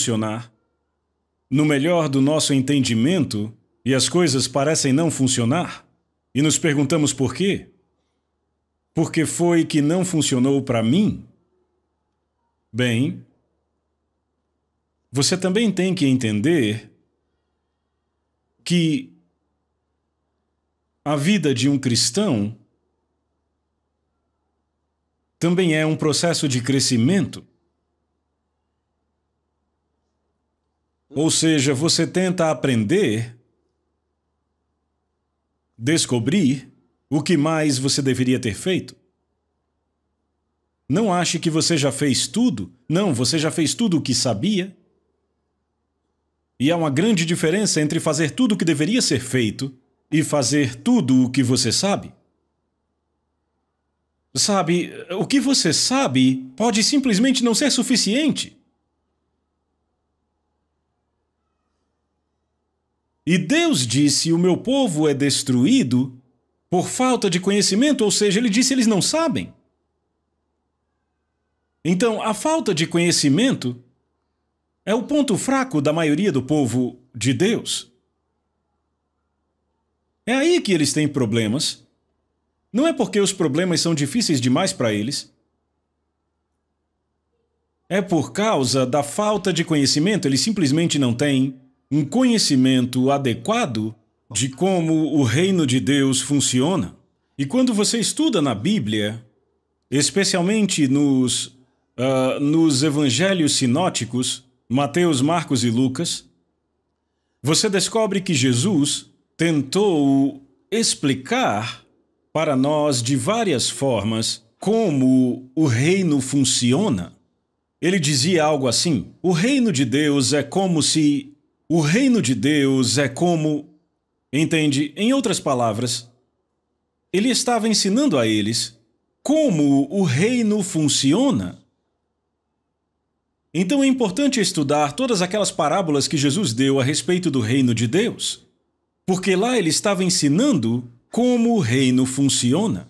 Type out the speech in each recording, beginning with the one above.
funcionar, no melhor do nosso entendimento, e as coisas parecem não funcionar, e nos perguntamos por quê? Porque foi que não funcionou para mim? Bem, você também tem que entender que a vida de um cristão também é um processo de crescimento. Ou seja, você tenta aprender, descobrir o que mais você deveria ter feito. Não ache que você já fez tudo. Não, você já fez tudo o que sabia. E há uma grande diferença entre fazer tudo o que deveria ser feito e fazer tudo o que você sabe. Sabe, o que você sabe pode simplesmente não ser suficiente. E Deus disse: O meu povo é destruído por falta de conhecimento, ou seja, ele disse: eles não sabem. Então, a falta de conhecimento é o ponto fraco da maioria do povo de Deus. É aí que eles têm problemas. Não é porque os problemas são difíceis demais para eles. É por causa da falta de conhecimento, eles simplesmente não têm um conhecimento adequado de como o reino de Deus funciona. E quando você estuda na Bíblia, especialmente nos, uh, nos evangelhos sinóticos, Mateus, Marcos e Lucas, você descobre que Jesus tentou explicar para nós de várias formas como o reino funciona. Ele dizia algo assim: o reino de Deus é como se. O reino de Deus é como Entende? Em outras palavras, ele estava ensinando a eles como o reino funciona. Então é importante estudar todas aquelas parábolas que Jesus deu a respeito do reino de Deus, porque lá ele estava ensinando como o reino funciona,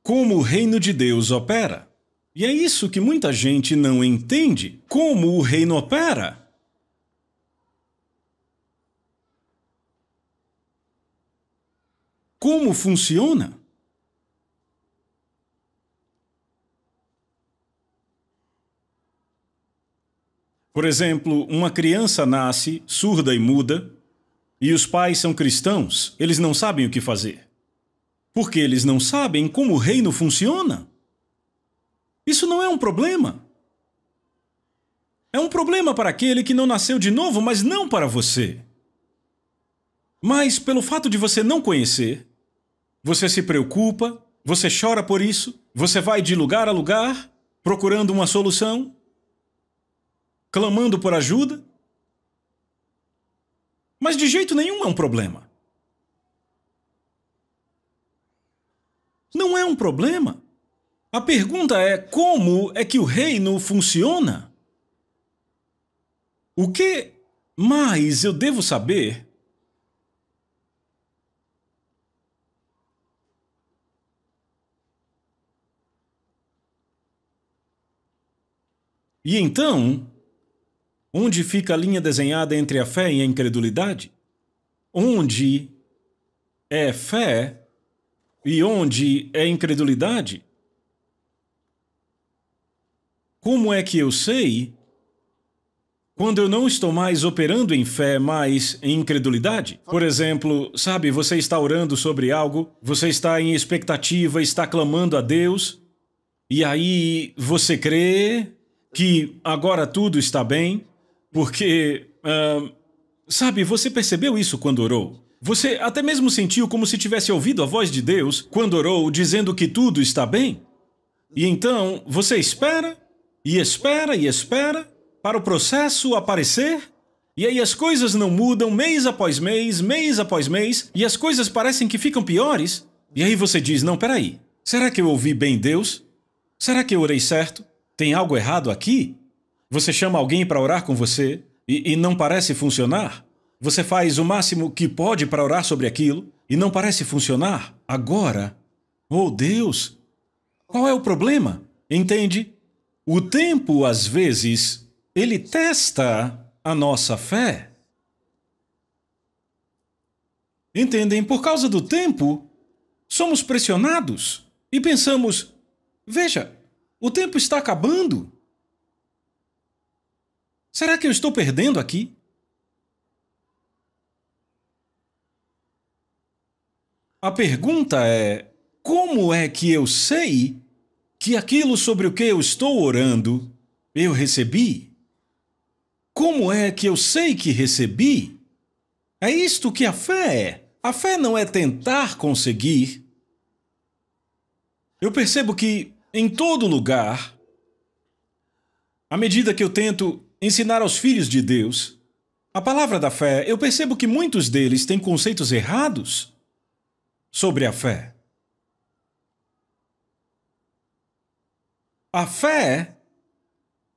como o reino de Deus opera. E é isso que muita gente não entende: como o reino opera. Como funciona. Por exemplo, uma criança nasce surda e muda, e os pais são cristãos, eles não sabem o que fazer. Porque eles não sabem como o reino funciona. Isso não é um problema. É um problema para aquele que não nasceu de novo, mas não para você. Mas, pelo fato de você não conhecer, você se preocupa, você chora por isso, você vai de lugar a lugar procurando uma solução, clamando por ajuda. Mas de jeito nenhum é um problema. Não é um problema. A pergunta é como é que o reino funciona? O que mais eu devo saber E então, onde fica a linha desenhada entre a fé e a incredulidade? Onde é fé e onde é incredulidade? Como é que eu sei quando eu não estou mais operando em fé, mas em incredulidade? Por exemplo, sabe, você está orando sobre algo, você está em expectativa, está clamando a Deus, e aí você crê, que agora tudo está bem, porque. Uh, sabe, você percebeu isso quando orou? Você até mesmo sentiu como se tivesse ouvido a voz de Deus quando orou, dizendo que tudo está bem? E então você espera, e espera, e espera, para o processo aparecer, e aí as coisas não mudam mês após mês, mês após mês, e as coisas parecem que ficam piores. E aí você diz: Não, peraí, será que eu ouvi bem Deus? Será que eu orei certo? Tem algo errado aqui? Você chama alguém para orar com você e, e não parece funcionar? Você faz o máximo que pode para orar sobre aquilo e não parece funcionar? Agora, oh Deus, qual é o problema? Entende? O tempo, às vezes, ele testa a nossa fé. Entendem? Por causa do tempo, somos pressionados e pensamos: veja, o tempo está acabando. Será que eu estou perdendo aqui? A pergunta é: como é que eu sei que aquilo sobre o que eu estou orando eu recebi? Como é que eu sei que recebi? É isto que a fé é. A fé não é tentar conseguir. Eu percebo que, em todo lugar, à medida que eu tento ensinar aos filhos de Deus a palavra da fé, eu percebo que muitos deles têm conceitos errados sobre a fé. A fé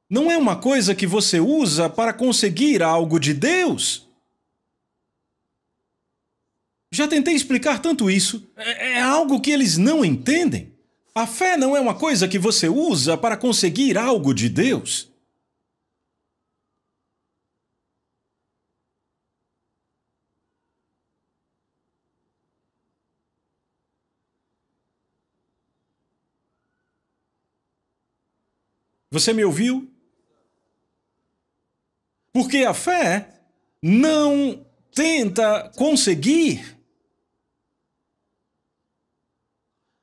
não é uma coisa que você usa para conseguir algo de Deus. Já tentei explicar tanto isso. É, é, algo que eles não entendem. A fé não é uma coisa que você usa para conseguir algo de Deus. Você me ouviu? Porque a fé não tenta conseguir.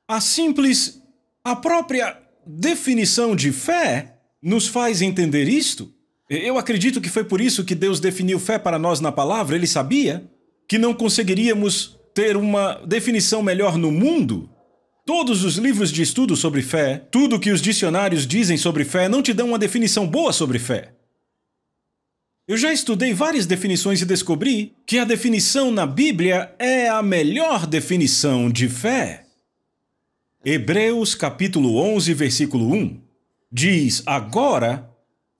A simples, a própria definição de fé nos faz entender isto. Eu acredito que foi por isso que Deus definiu fé para nós na palavra. Ele sabia que não conseguiríamos ter uma definição melhor no mundo Todos os livros de estudo sobre fé, tudo que os dicionários dizem sobre fé, não te dão uma definição boa sobre fé. Eu já estudei várias definições e descobri que a definição na Bíblia é a melhor definição de fé. Hebreus capítulo 11, versículo 1 diz: Agora,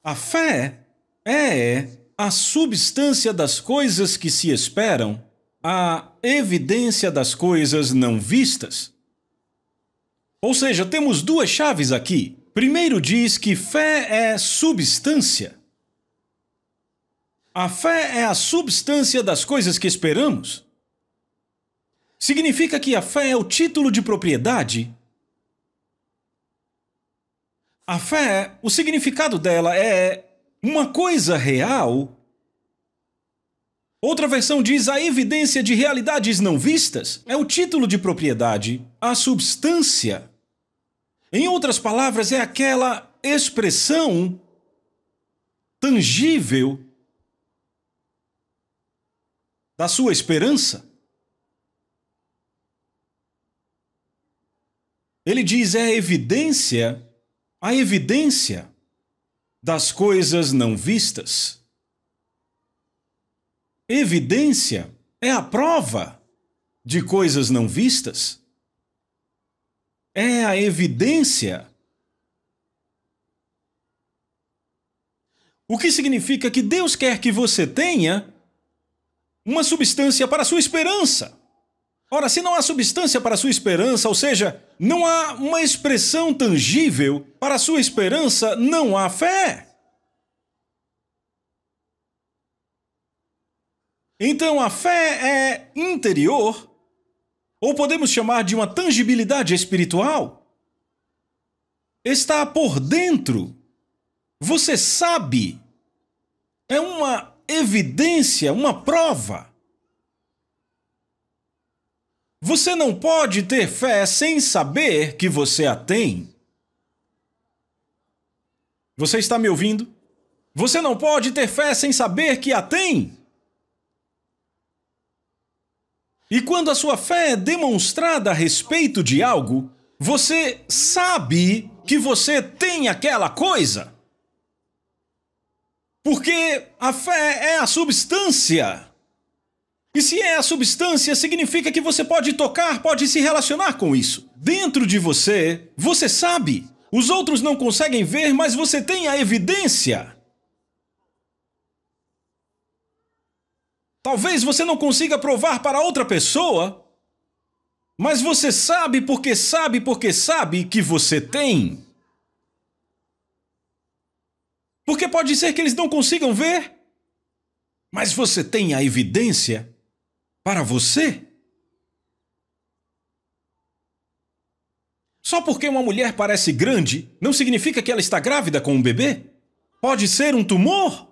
a fé é a substância das coisas que se esperam, a evidência das coisas não vistas. Ou seja, temos duas chaves aqui. Primeiro diz que fé é substância. A fé é a substância das coisas que esperamos. Significa que a fé é o título de propriedade. A fé, o significado dela é uma coisa real. Outra versão diz a evidência de realidades não vistas. É o título de propriedade, a substância. Em outras palavras, é aquela expressão tangível da sua esperança. Ele diz: é a evidência, a evidência das coisas não vistas. Evidência é a prova de coisas não vistas é a evidência. O que significa que Deus quer que você tenha uma substância para a sua esperança. Ora, se não há substância para sua esperança, ou seja, não há uma expressão tangível para sua esperança, não há fé. Então a fé é interior ou podemos chamar de uma tangibilidade espiritual, está por dentro. Você sabe. É uma evidência, uma prova. Você não pode ter fé sem saber que você a tem. Você está me ouvindo? Você não pode ter fé sem saber que a tem. E quando a sua fé é demonstrada a respeito de algo, você sabe que você tem aquela coisa. Porque a fé é a substância. E se é a substância, significa que você pode tocar, pode se relacionar com isso. Dentro de você, você sabe. Os outros não conseguem ver, mas você tem a evidência. Talvez você não consiga provar para outra pessoa, mas você sabe porque sabe porque sabe que você tem. Porque pode ser que eles não consigam ver. Mas você tem a evidência para você. Só porque uma mulher parece grande, não significa que ela está grávida com um bebê? Pode ser um tumor?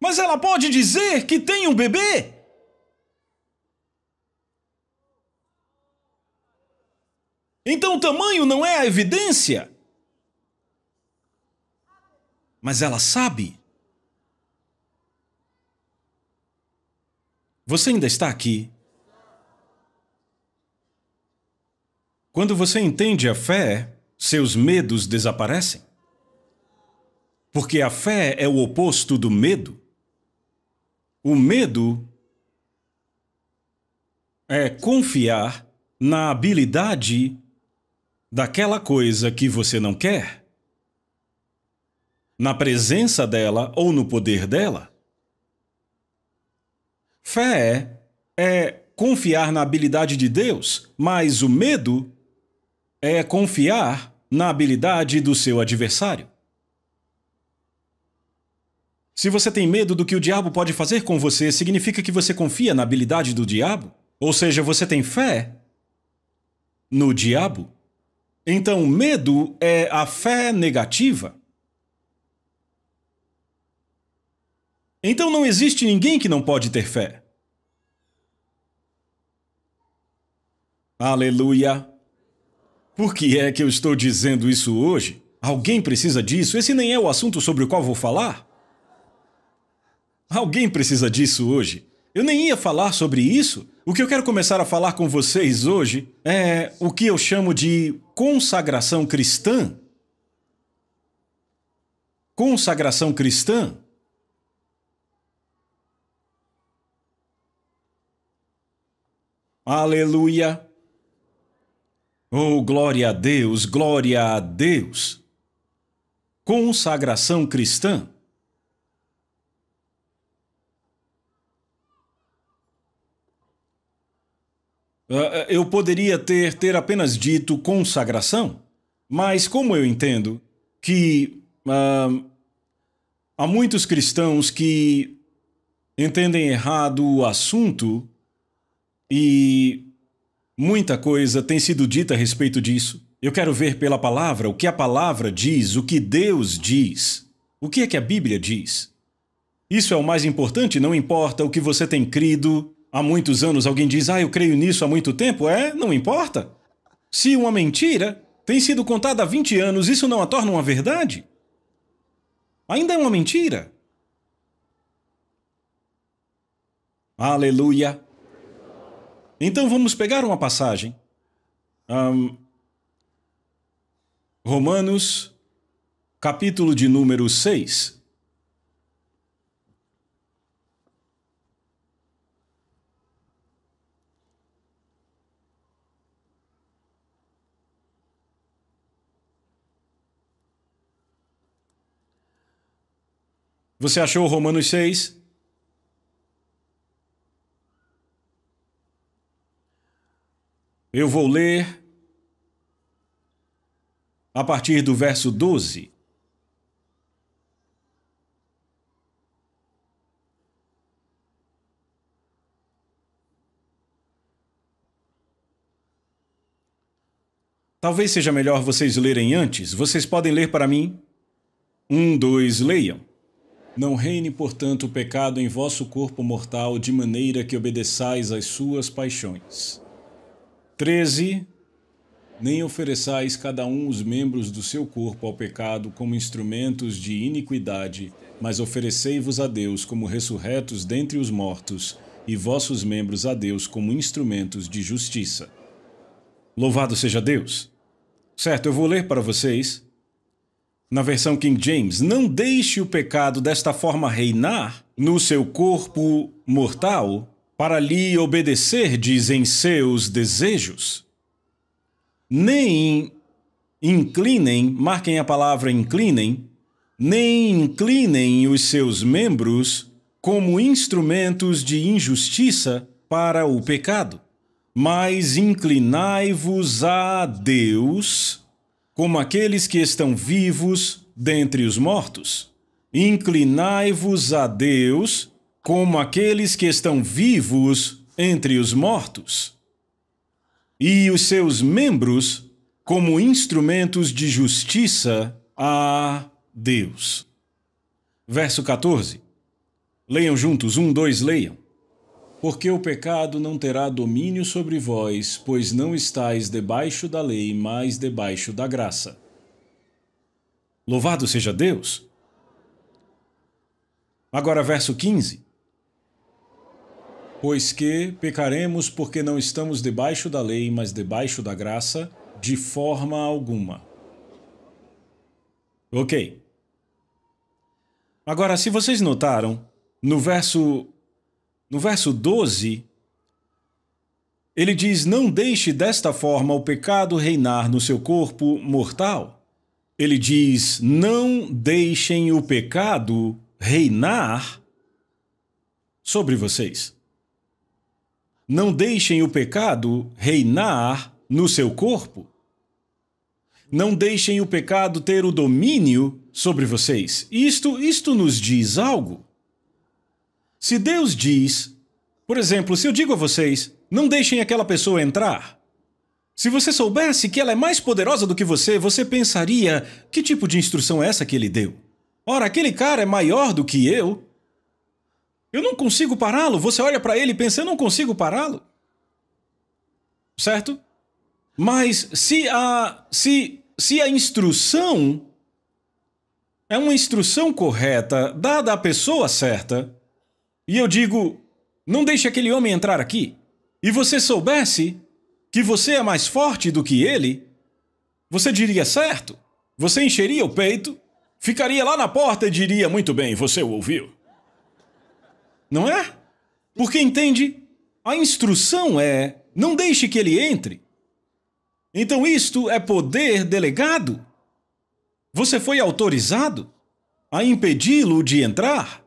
Mas ela pode dizer que tem um bebê? Então o tamanho não é a evidência. Mas ela sabe. Você ainda está aqui. Quando você entende a fé, seus medos desaparecem. Porque a fé é o oposto do medo. O medo é confiar na habilidade daquela coisa que você não quer, na presença dela ou no poder dela. Fé é confiar na habilidade de Deus, mas o medo é confiar na habilidade do seu adversário. Se você tem medo do que o diabo pode fazer com você, significa que você confia na habilidade do diabo? Ou seja, você tem fé no diabo? Então, medo é a fé negativa. Então não existe ninguém que não pode ter fé. Aleluia! Por que é que eu estou dizendo isso hoje? Alguém precisa disso? Esse nem é o assunto sobre o qual vou falar. Alguém precisa disso hoje. Eu nem ia falar sobre isso. O que eu quero começar a falar com vocês hoje é o que eu chamo de consagração cristã. Consagração cristã. Aleluia. Oh, glória a Deus, glória a Deus. Consagração cristã. Ah, eu poderia ter, ter apenas dito consagração, mas como eu entendo que uh, há muitos cristãos que entendem errado o assunto e muita coisa tem sido dita a respeito disso. Eu quero ver pela palavra o que a palavra diz, o que Deus diz. O que é que a Bíblia diz? Isso é o mais importante, não importa o que você tem crido, há muitos anos alguém diz, ah, eu creio nisso há muito tempo, é, não importa. Se uma mentira tem sido contada há 20 anos, isso não a torna uma verdade? Ainda é uma mentira. Aleluia. Então vamos pegar uma passagem. Um, Romanos, capítulo de número 6. Você achou Romanos 6? Eu vou ler a partir do verso 12. Talvez seja melhor vocês lerem antes. Vocês podem ler para mim? Um, dois, leiam. Não reine, portanto, o pecado em vosso corpo mortal, de maneira que obedeçais às suas paixões. 13. Nem ofereçais cada um os membros do seu corpo ao pecado como instrumentos de iniquidade, mas oferecei-vos a Deus como ressurretos dentre os mortos, e vossos membros a Deus como instrumentos de justiça. Louvado seja Deus! Certo, eu vou ler para vocês na versão King James, não deixe o pecado desta forma reinar no seu corpo mortal para lhe obedecer, dizem seus desejos. Nem inclinem, marquem a palavra inclinem, nem inclinem os seus membros como instrumentos de injustiça para o pecado, mas inclinai-vos a Deus como aqueles que estão vivos dentre os mortos. Inclinai-vos a Deus como aqueles que estão vivos entre os mortos. E os seus membros como instrumentos de justiça a Deus. Verso 14. Leiam juntos, um, dois, leiam. Porque o pecado não terá domínio sobre vós, pois não estáis debaixo da lei, mas debaixo da graça. Louvado seja Deus! Agora, verso 15. Pois que pecaremos porque não estamos debaixo da lei, mas debaixo da graça, de forma alguma. Ok. Agora, se vocês notaram, no verso no verso 12, ele diz: Não deixe desta forma o pecado reinar no seu corpo mortal. Ele diz: Não deixem o pecado reinar sobre vocês. Não deixem o pecado reinar no seu corpo. Não deixem o pecado ter o domínio sobre vocês. Isto, isto nos diz algo. Se Deus diz, por exemplo, se eu digo a vocês, não deixem aquela pessoa entrar. Se você soubesse que ela é mais poderosa do que você, você pensaria: que tipo de instrução é essa que ele deu? Ora, aquele cara é maior do que eu. Eu não consigo pará-lo. Você olha para ele e pensa: eu não consigo pará-lo. Certo? Mas se a se se a instrução é uma instrução correta, dada à pessoa certa, e eu digo: não deixe aquele homem entrar aqui, e você soubesse que você é mais forte do que ele, você diria certo, você encheria o peito, ficaria lá na porta e diria: muito bem, você o ouviu. Não é? Porque entende? A instrução é: não deixe que ele entre. Então isto é poder delegado. Você foi autorizado a impedi-lo de entrar.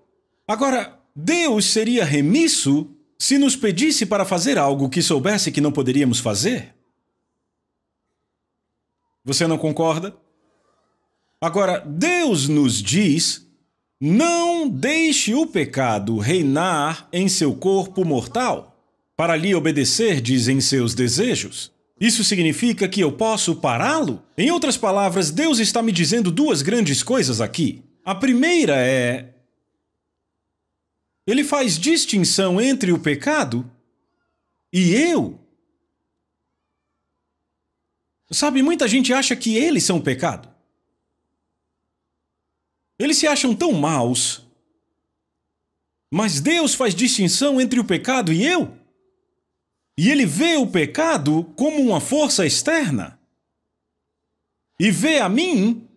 Agora, Deus seria remisso se nos pedisse para fazer algo que soubesse que não poderíamos fazer? Você não concorda? Agora, Deus nos diz: não deixe o pecado reinar em seu corpo mortal, para lhe obedecer, dizem seus desejos. Isso significa que eu posso pará-lo? Em outras palavras, Deus está me dizendo duas grandes coisas aqui. A primeira é: ele faz distinção entre o pecado e eu. Sabe, muita gente acha que eles são o pecado. Eles se acham tão maus. Mas Deus faz distinção entre o pecado e eu. E ele vê o pecado como uma força externa. E vê a mim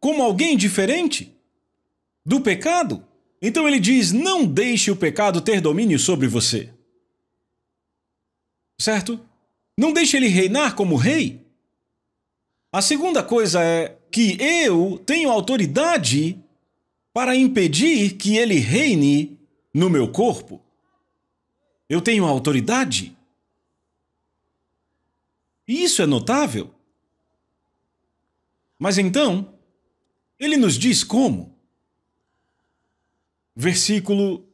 como alguém diferente do pecado. Então ele diz: não deixe o pecado ter domínio sobre você. Certo? Não deixe ele reinar como rei. A segunda coisa é que eu tenho autoridade para impedir que ele reine no meu corpo. Eu tenho autoridade. Isso é notável. Mas então, ele nos diz como versículo.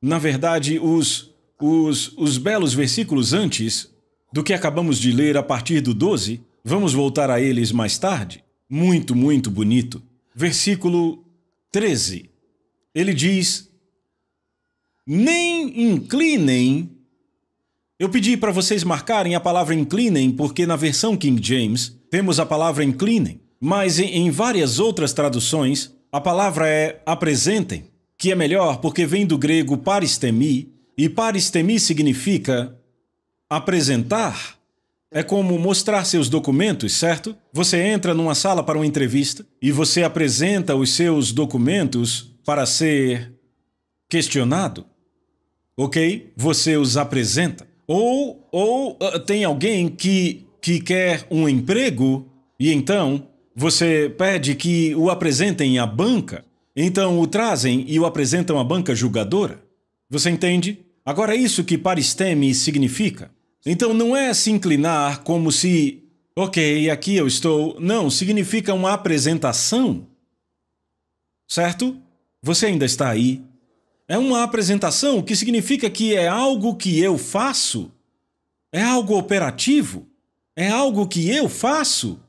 Na verdade, os, os, os belos versículos antes do que acabamos de ler a partir do 12, vamos voltar a eles mais tarde. Muito, muito bonito. Versículo 13. Ele diz: Nem inclinem. Eu pedi para vocês marcarem a palavra inclinem, porque na versão King James temos a palavra inclinem, mas em, várias outras traduções a palavra é apresentem, que é melhor porque vem do grego paristemi, e paristemi significa apresentar. É como mostrar seus documentos, certo? Você entra numa sala para uma entrevista e você apresenta os seus documentos para ser questionado. Ok? Você os apresenta. Ou, ou uh, tem alguém que, que quer um emprego e então você pede que o apresentem à banca, então o trazem e o apresentam à banca julgadora. Você entende? Agora, é isso que paristeme significa. Então, não é se inclinar como se Ok, aqui eu estou. Não, significa uma apresentação. Certo? Você ainda está aí. É uma apresentação, o que significa que é algo que eu faço. É algo operativo. É algo que eu faço.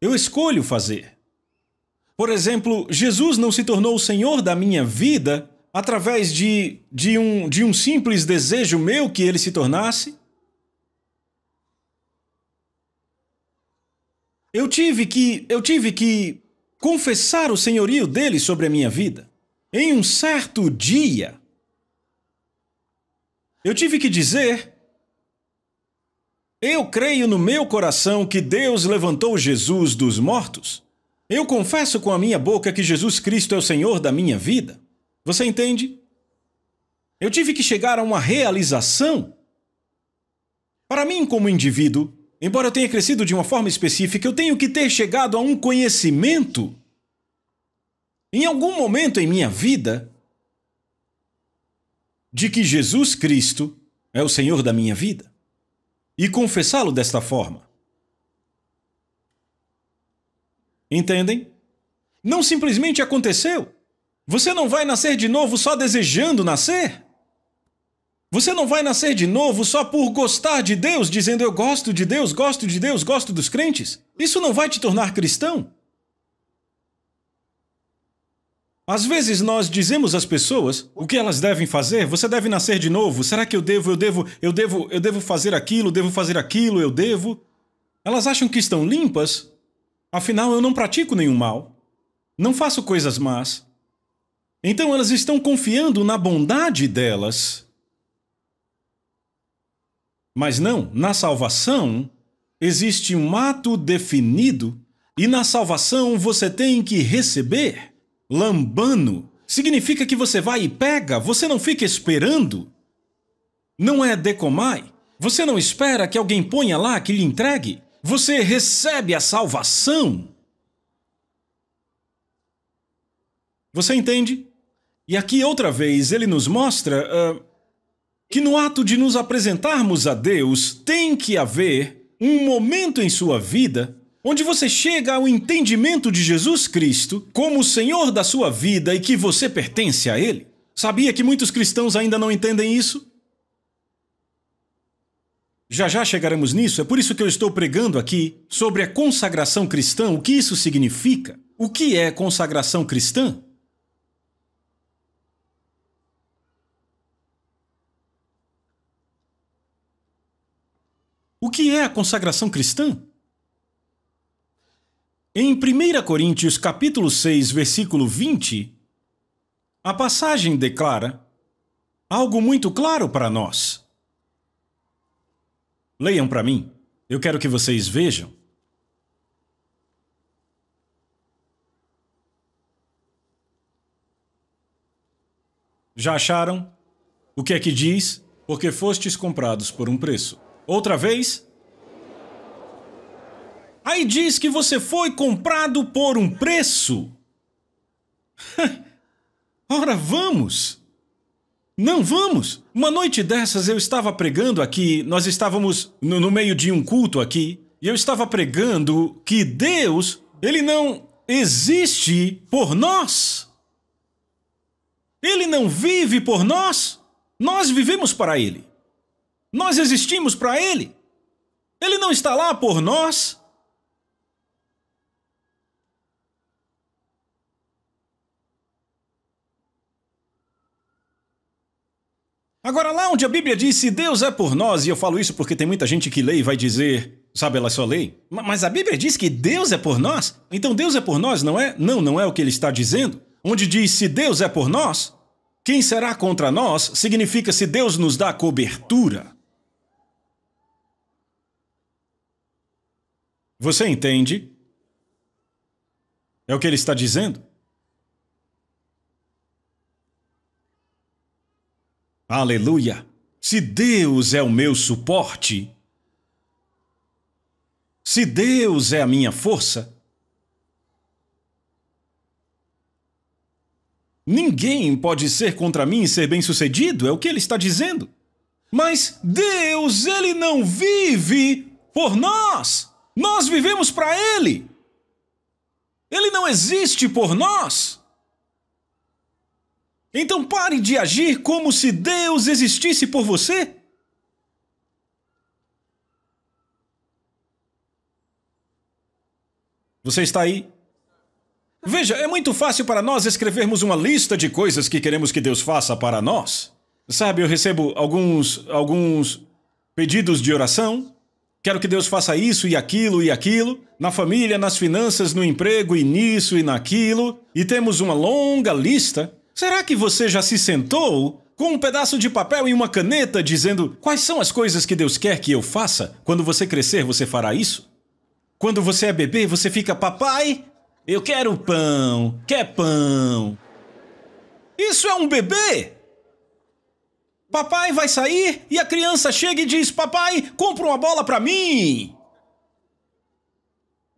Eu escolho fazer. Por exemplo, Jesus não se tornou o Senhor da minha vida através de, de, um, de um simples desejo meu que ele se tornasse. Eu tive que eu tive que confessar o senhorio dele sobre a minha vida. Em um certo dia, eu tive que dizer: Eu creio no meu coração que Deus levantou Jesus dos mortos. Eu confesso com a minha boca que Jesus Cristo é o Senhor da minha vida. Você entende? Eu tive que chegar a uma realização. Para mim, como indivíduo, embora eu tenha crescido de uma forma específica, eu tenho que ter chegado a um conhecimento. Em algum momento em minha vida, de que Jesus Cristo é o Senhor da minha vida. E confessá-lo desta forma. Entendem? Não simplesmente aconteceu. Você não vai nascer de novo só desejando nascer. Você não vai nascer de novo só por gostar de Deus, dizendo eu gosto de Deus, gosto de Deus, gosto dos crentes. Isso não vai te tornar cristão. Às vezes nós dizemos às pessoas o que elas devem fazer. Você deve nascer de novo. Será que eu devo, eu devo, eu devo, eu devo fazer aquilo, devo fazer aquilo, eu devo? Elas acham que estão limpas. Afinal, eu não pratico nenhum mal. Não faço coisas más. Então elas estão confiando na bondade delas. Mas não, na salvação existe um ato definido e na salvação você tem que receber. Lambano significa que você vai e pega, você não fica esperando. Não é decomai. Você não espera que alguém ponha lá que lhe entregue. Você recebe a salvação. Você entende? E aqui outra vez ele nos mostra uh, que no ato de nos apresentarmos a Deus tem que haver um momento em sua vida onde você chega ao entendimento de Jesus Cristo como o Senhor da sua vida e que você pertence a Ele. Sabia que muitos cristãos ainda não entendem isso? Já já chegaremos nisso, é por isso que eu estou pregando aqui sobre a consagração cristã, o que isso significa. O que é consagração cristã? O que é a consagração cristã? Em 1 Coríntios capítulo 6, versículo 20, a passagem declara algo muito claro para nós. Leiam para mim. Eu quero que vocês vejam. Já acharam? O que é que diz? Porque fostes comprados por um preço. Outra vez? Aí diz que você foi comprado por um preço. Ora, vamos! Não vamos! Uma noite dessas eu estava pregando aqui, nós estávamos no, no meio de um culto aqui, e eu estava pregando que Deus, ele não existe por nós. Ele não vive por nós. Nós vivemos para ele. Nós existimos para Ele. Ele não está lá por nós. Agora, lá onde a Bíblia diz se Deus é por nós, e eu falo isso porque tem muita gente que lê e vai dizer, sabe, ela só lê. Mas a Bíblia diz que Deus é por nós? Então Deus é por nós, não é? Não, não é o que ele está dizendo. Onde diz se Deus é por nós, quem será contra nós significa se Deus nos dá cobertura. Você entende? É o que ele está dizendo? Aleluia! Se Deus é o meu suporte, se Deus é a minha força, ninguém pode ser contra mim e ser bem-sucedido, é o que ele está dizendo. Mas Deus, ele não vive por nós. Nós vivemos para ele. Ele não existe por nós. Então pare de agir como se Deus existisse por você. Você está aí? Veja, é muito fácil para nós escrevermos uma lista de coisas que queremos que Deus faça para nós. Sabe, eu recebo alguns alguns pedidos de oração. Quero que Deus faça isso e aquilo e aquilo, na família, nas finanças, no emprego e nisso e naquilo, e temos uma longa lista. Será que você já se sentou com um pedaço de papel e uma caneta dizendo quais são as coisas que Deus quer que eu faça? Quando você crescer, você fará isso? Quando você é bebê, você fica, papai, eu quero pão, quer pão. Isso é um bebê! Papai vai sair e a criança chega e diz: Papai, compra uma bola para mim.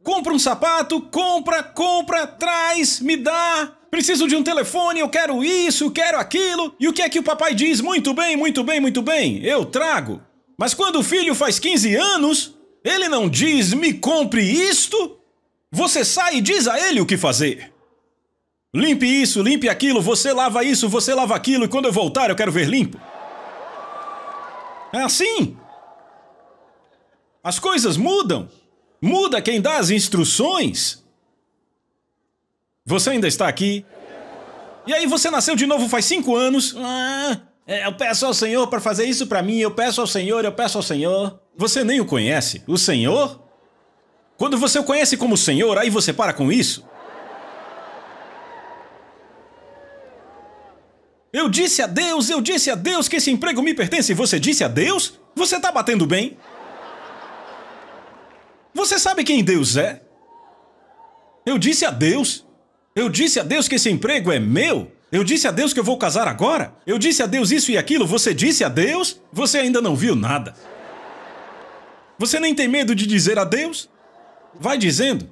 Compra um sapato, compra, compra, traz, me dá. Preciso de um telefone, eu quero isso, quero aquilo. E o que é que o papai diz? Muito bem, muito bem, muito bem, eu trago. Mas quando o filho faz 15 anos, ele não diz: me compre isto. Você sai e diz a ele o que fazer. Limpe isso, limpe aquilo, você lava isso, você lava aquilo, e quando eu voltar eu quero ver limpo. É assim. As coisas mudam. Muda quem dá as instruções. Você ainda está aqui? E aí você nasceu de novo faz cinco anos? Ah, é, eu peço ao Senhor para fazer isso para mim. Eu peço ao Senhor, eu peço ao Senhor. Você nem o conhece? O Senhor? Quando você o conhece como Senhor, aí você para com isso? Eu disse a Deus, eu disse a Deus que esse emprego me pertence. Você disse a Deus? Você está batendo bem? Você sabe quem Deus é? Eu disse a Deus. Eu disse a Deus que esse emprego é meu. Eu disse a Deus que eu vou casar agora. Eu disse a Deus isso e aquilo. Você disse a Deus? Você ainda não viu nada. Você nem tem medo de dizer a Deus? Vai dizendo.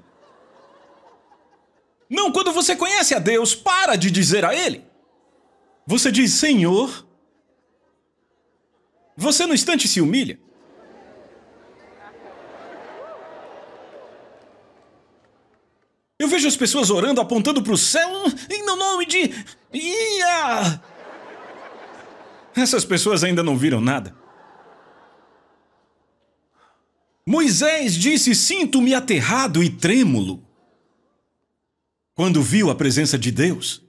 Não, quando você conhece a Deus, para de dizer a Ele. Você diz Senhor. Você no instante se humilha. Eu vejo as pessoas orando, apontando para o céu, em nome de. Ia! Essas pessoas ainda não viram nada. Moisés disse: Sinto-me aterrado e trêmulo. Quando viu a presença de Deus.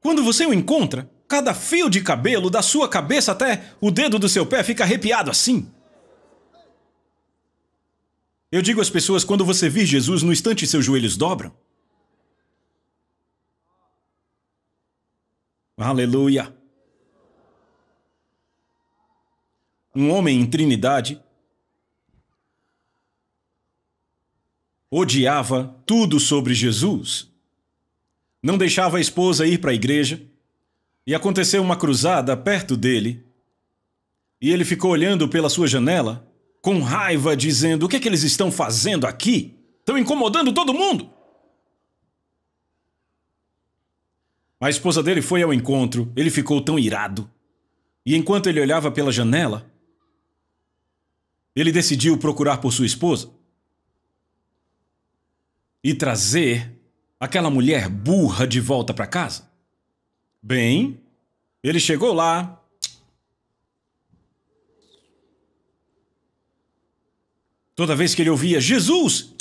Quando você o encontra, cada fio de cabelo da sua cabeça até o dedo do seu pé fica arrepiado assim. Eu digo às pessoas: quando você vir Jesus, no instante seus joelhos dobram. Aleluia. Um homem em Trinidade odiava tudo sobre Jesus não deixava a esposa ir para a igreja, e aconteceu uma cruzada perto dele, e ele ficou olhando pela sua janela, com raiva, dizendo: O que é que eles estão fazendo aqui? Estão incomodando todo mundo! A esposa dele foi ao encontro, ele ficou tão irado. E enquanto ele olhava pela janela, ele decidiu procurar por sua esposa e trazer aquela mulher burra de volta para casa? Bem, ele chegou lá. Toda vez que ele ouvia Jesus.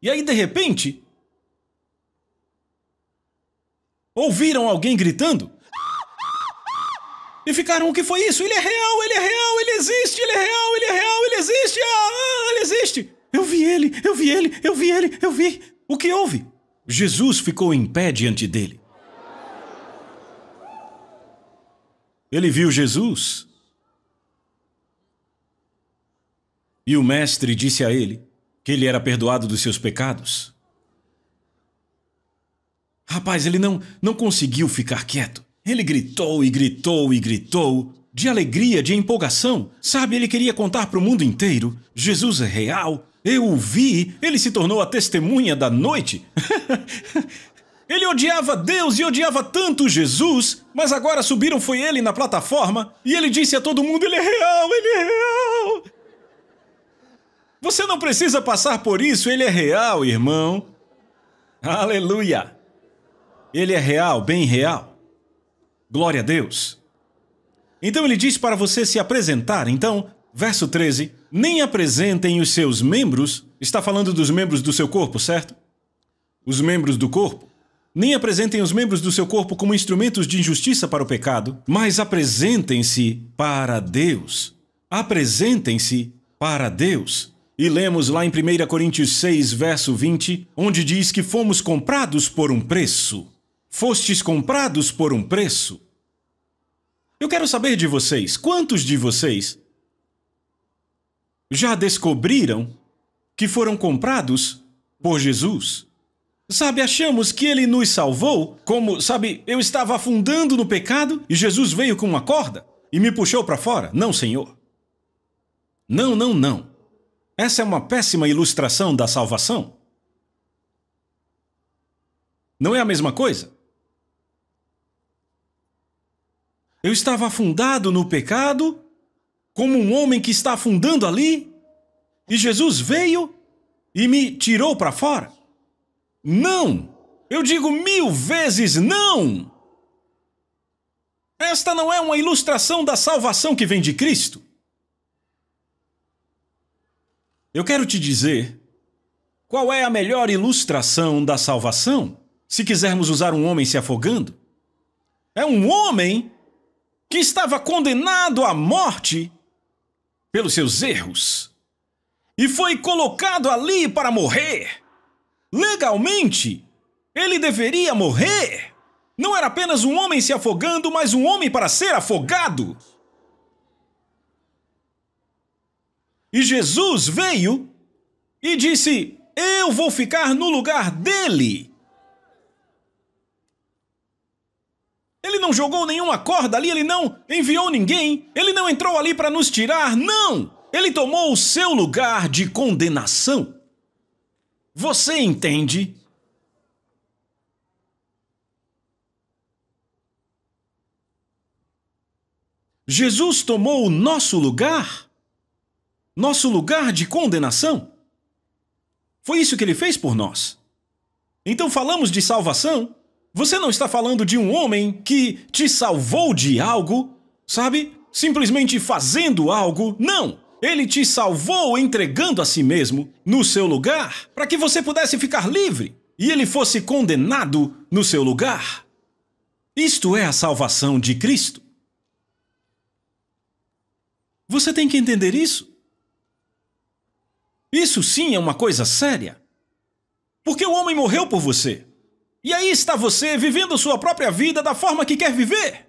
E aí, de repente, ouviram alguém gritando. E ficaram, o que foi isso? Ele é real, ele é real, ele existe, ele é real, ele é real, ele existe, ah, ele existe. Eu vi ele, eu vi ele, eu vi ele, eu vi. O que houve? Jesus ficou em pé diante dele. Ele viu Jesus. E o mestre disse a ele que ele era perdoado dos seus pecados. Rapaz, ele não, não conseguiu ficar quieto. Ele gritou e gritou e gritou, de alegria, de empolgação. Sabe, ele queria contar para o mundo inteiro: Jesus é real, Eu o vi, ele se tornou a testemunha da noite. ele odiava Deus e odiava tanto Jesus, mas agora subiram foi ele na plataforma e ele disse a todo mundo: ele é real, ele é real. Você não precisa passar por isso, ele é real, irmão. Aleluia! Ele é real, bem real. Glória a Deus. Então ele diz para você se apresentar. Então, verso 13: Nem apresentem os seus membros. Está falando dos membros do seu corpo, certo? Os membros do corpo. Nem apresentem os membros do seu corpo como instrumentos de injustiça para o pecado, mas apresentem-se para Deus. Apresentem-se para Deus. E lemos lá em 1 Coríntios 6, verso 20, onde diz que fomos comprados por um preço. Fostes comprados por um preço. Eu quero saber de vocês, quantos de vocês já descobriram que foram comprados por Jesus? Sabe, achamos que ele nos salvou, como, sabe, eu estava afundando no pecado e Jesus veio com uma corda e me puxou para fora? Não, Senhor. Não, não, não. Essa é uma péssima ilustração da salvação. Não é a mesma coisa? Eu estava afundado no pecado, como um homem que está afundando ali, e Jesus veio e me tirou para fora. Não! Eu digo mil vezes não! Esta não é uma ilustração da salvação que vem de Cristo. Eu quero te dizer qual é a melhor ilustração da salvação, se quisermos usar um homem se afogando. É um homem que estava condenado à morte pelos seus erros e foi colocado ali para morrer. Legalmente, ele deveria morrer. Não era apenas um homem se afogando, mas um homem para ser afogado. E Jesus veio e disse: Eu vou ficar no lugar dele. Ele não jogou nenhuma corda ali, ele não enviou ninguém, ele não entrou ali para nos tirar, não! Ele tomou o seu lugar de condenação. Você entende? Jesus tomou o nosso lugar nosso lugar de condenação. Foi isso que ele fez por nós. Então falamos de salvação. Você não está falando de um homem que te salvou de algo, sabe? Simplesmente fazendo algo. Não! Ele te salvou entregando a si mesmo no seu lugar para que você pudesse ficar livre e ele fosse condenado no seu lugar. Isto é a salvação de Cristo. Você tem que entender isso. Isso sim é uma coisa séria. Porque o homem morreu por você. E aí está você vivendo sua própria vida da forma que quer viver.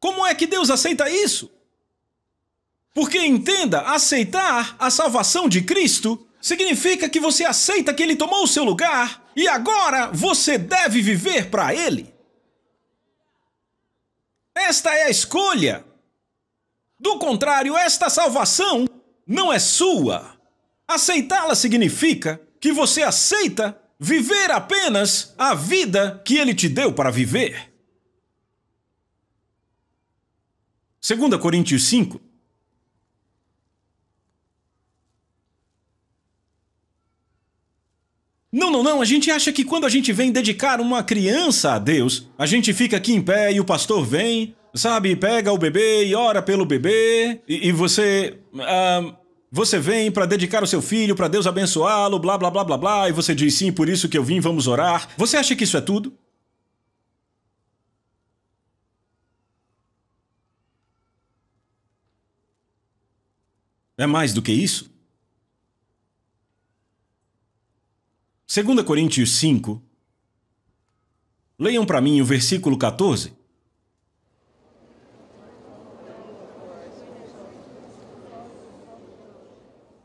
Como é que Deus aceita isso? Porque entenda, aceitar a salvação de Cristo significa que você aceita que ele tomou o seu lugar e agora você deve viver para ele. Esta é a escolha. Do contrário, esta salvação não é sua. Aceitá-la significa que você aceita viver apenas a vida que ele te deu para viver. 2 Coríntios 5. Não, não, não. A gente acha que quando a gente vem dedicar uma criança a Deus, a gente fica aqui em pé e o pastor vem, sabe, pega o bebê e ora pelo bebê, e, e você. Uh, você vem para dedicar o seu filho, para Deus abençoá-lo, blá blá blá blá blá, e você diz sim, por isso que eu vim, vamos orar. Você acha que isso é tudo? É mais do que isso? 2 Coríntios 5. Leiam para mim o versículo 14.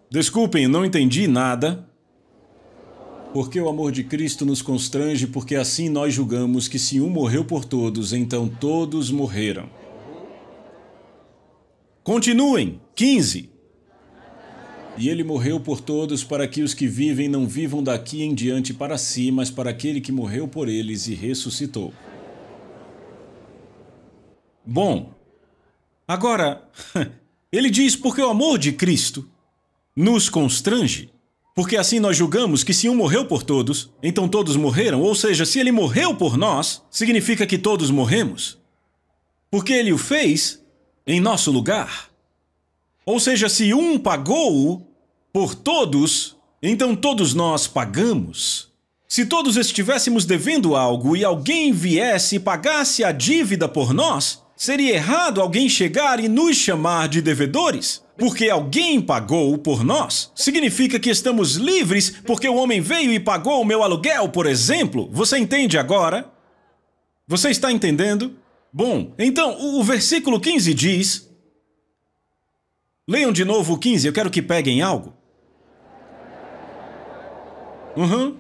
Desculpem, não entendi nada. Porque o amor de Cristo nos constrange, porque assim nós julgamos que se um morreu por todos, então todos morreram. Continuem. 15. E ele morreu por todos, para que os que vivem não vivam daqui em diante para si, mas para aquele que morreu por eles e ressuscitou. Bom, agora, ele diz porque o amor de Cristo nos constrange. Porque assim nós julgamos que se um morreu por todos, então todos morreram, ou seja, se ele morreu por nós, significa que todos morremos. Porque ele o fez em nosso lugar. Ou seja, se um pagou por todos, então todos nós pagamos. Se todos estivéssemos devendo algo e alguém viesse e pagasse a dívida por nós, seria errado alguém chegar e nos chamar de devedores? Porque alguém pagou por nós? Significa que estamos livres porque o homem veio e pagou o meu aluguel, por exemplo? Você entende agora? Você está entendendo? Bom, então o versículo 15 diz. Leiam de novo o 15, eu quero que peguem algo. Uhum.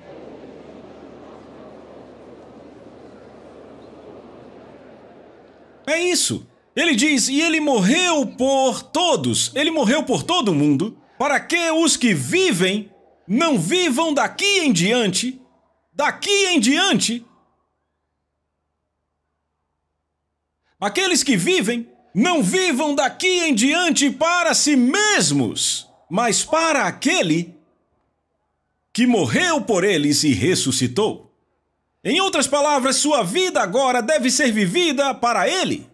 É isso. Ele diz: E ele morreu por todos. Ele morreu por todo mundo, para que os que vivem não vivam daqui em diante, daqui em diante. Aqueles que vivem não vivam daqui em diante para si mesmos, mas para aquele que morreu por eles e ressuscitou. Em outras palavras, sua vida agora deve ser vivida para Ele.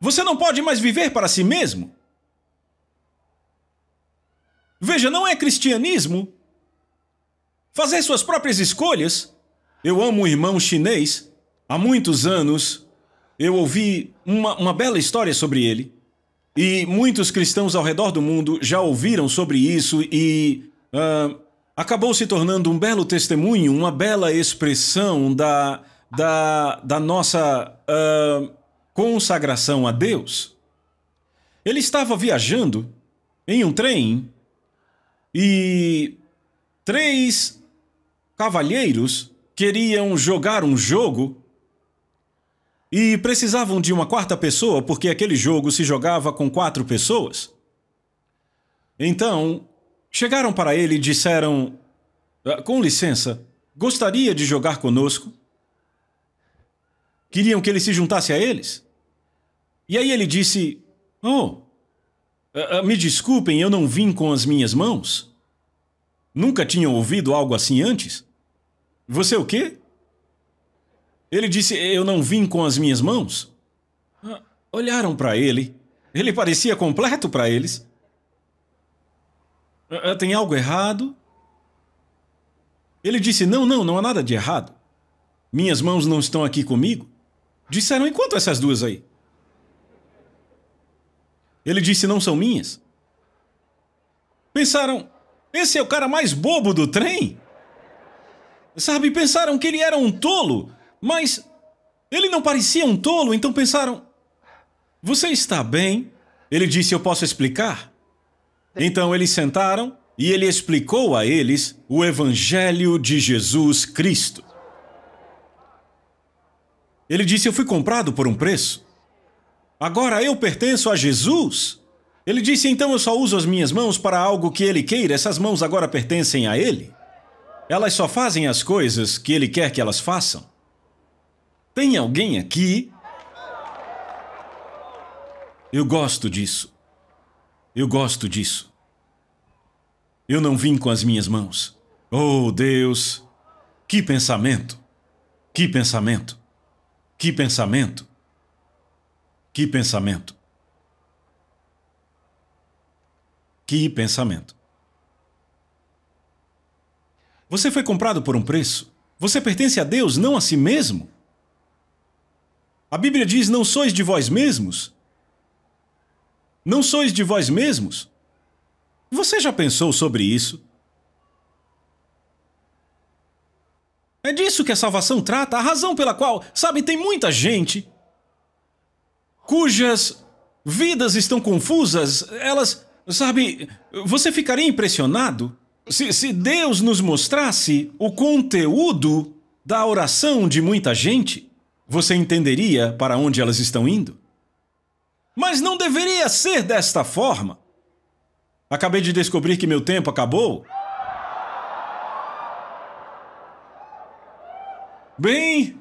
Você não pode mais viver para si mesmo. Veja, não é cristianismo fazer suas próprias escolhas. Eu amo um irmão chinês. Há muitos anos eu ouvi uma, uma bela história sobre ele. E muitos cristãos ao redor do mundo já ouviram sobre isso e uh, acabou se tornando um belo testemunho, uma bela expressão da, da, da nossa uh, consagração a Deus. Ele estava viajando em um trem e três cavalheiros queriam jogar um jogo e precisavam de uma quarta pessoa porque aquele jogo se jogava com quatro pessoas. Então, Chegaram para ele e disseram: ah, Com licença, gostaria de jogar conosco? Queriam que ele se juntasse a eles? E aí ele disse: Oh, ah, ah, me desculpem, eu não vim com as minhas mãos. Nunca tinham ouvido algo assim antes? Você o quê? Ele disse: Eu não vim com as minhas mãos. Olharam para ele. Ele parecia completo para eles. Ah, ah, tem algo errado? Ele disse: Não, não, não há nada de errado. Minhas mãos não estão aqui comigo. Disseram: Enquanto essas duas aí? Ele disse: Não são minhas. Pensaram: Esse é o cara mais bobo do trem? Sabe, pensaram que ele era um tolo, mas ele não parecia um tolo, então pensaram: Você está bem? Ele disse: Eu posso explicar? Então eles sentaram e ele explicou a eles o Evangelho de Jesus Cristo. Ele disse: Eu fui comprado por um preço. Agora eu pertenço a Jesus. Ele disse: Então eu só uso as minhas mãos para algo que ele queira. Essas mãos agora pertencem a ele. Elas só fazem as coisas que ele quer que elas façam. Tem alguém aqui? Eu gosto disso. Eu gosto disso. Eu não vim com as minhas mãos. Oh, Deus! Que pensamento! Que pensamento! Que pensamento! Que pensamento! Que pensamento! Você foi comprado por um preço. Você pertence a Deus, não a si mesmo. A Bíblia diz: Não sois de vós mesmos, não sois de vós mesmos? Você já pensou sobre isso? É disso que a salvação trata, a razão pela qual, sabe, tem muita gente cujas vidas estão confusas, elas, sabe, você ficaria impressionado se, se Deus nos mostrasse o conteúdo da oração de muita gente? Você entenderia para onde elas estão indo? Mas não deveria ser desta forma. Acabei de descobrir que meu tempo acabou. Bem.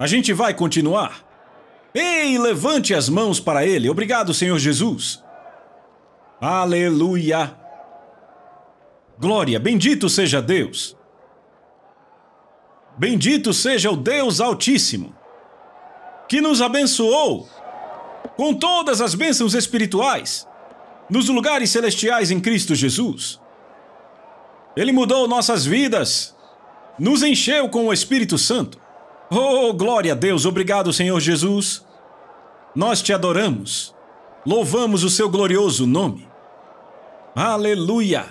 A gente vai continuar. Ei, levante as mãos para ele. Obrigado, Senhor Jesus. Aleluia. Glória, bendito seja Deus. Bendito seja o Deus Altíssimo, que nos abençoou com todas as bênçãos espirituais nos lugares celestiais em Cristo Jesus. Ele mudou nossas vidas, nos encheu com o Espírito Santo. Oh, glória a Deus, obrigado, Senhor Jesus. Nós te adoramos, louvamos o seu glorioso nome. Aleluia!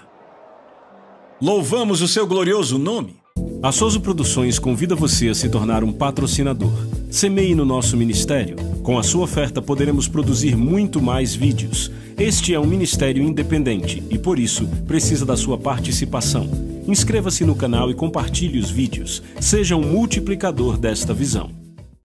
Louvamos o seu glorioso nome. A Souza Produções convida você a se tornar um patrocinador. Semeie no nosso ministério. Com a sua oferta poderemos produzir muito mais vídeos. Este é um ministério independente e, por isso, precisa da sua participação. Inscreva-se no canal e compartilhe os vídeos. Seja um multiplicador desta visão.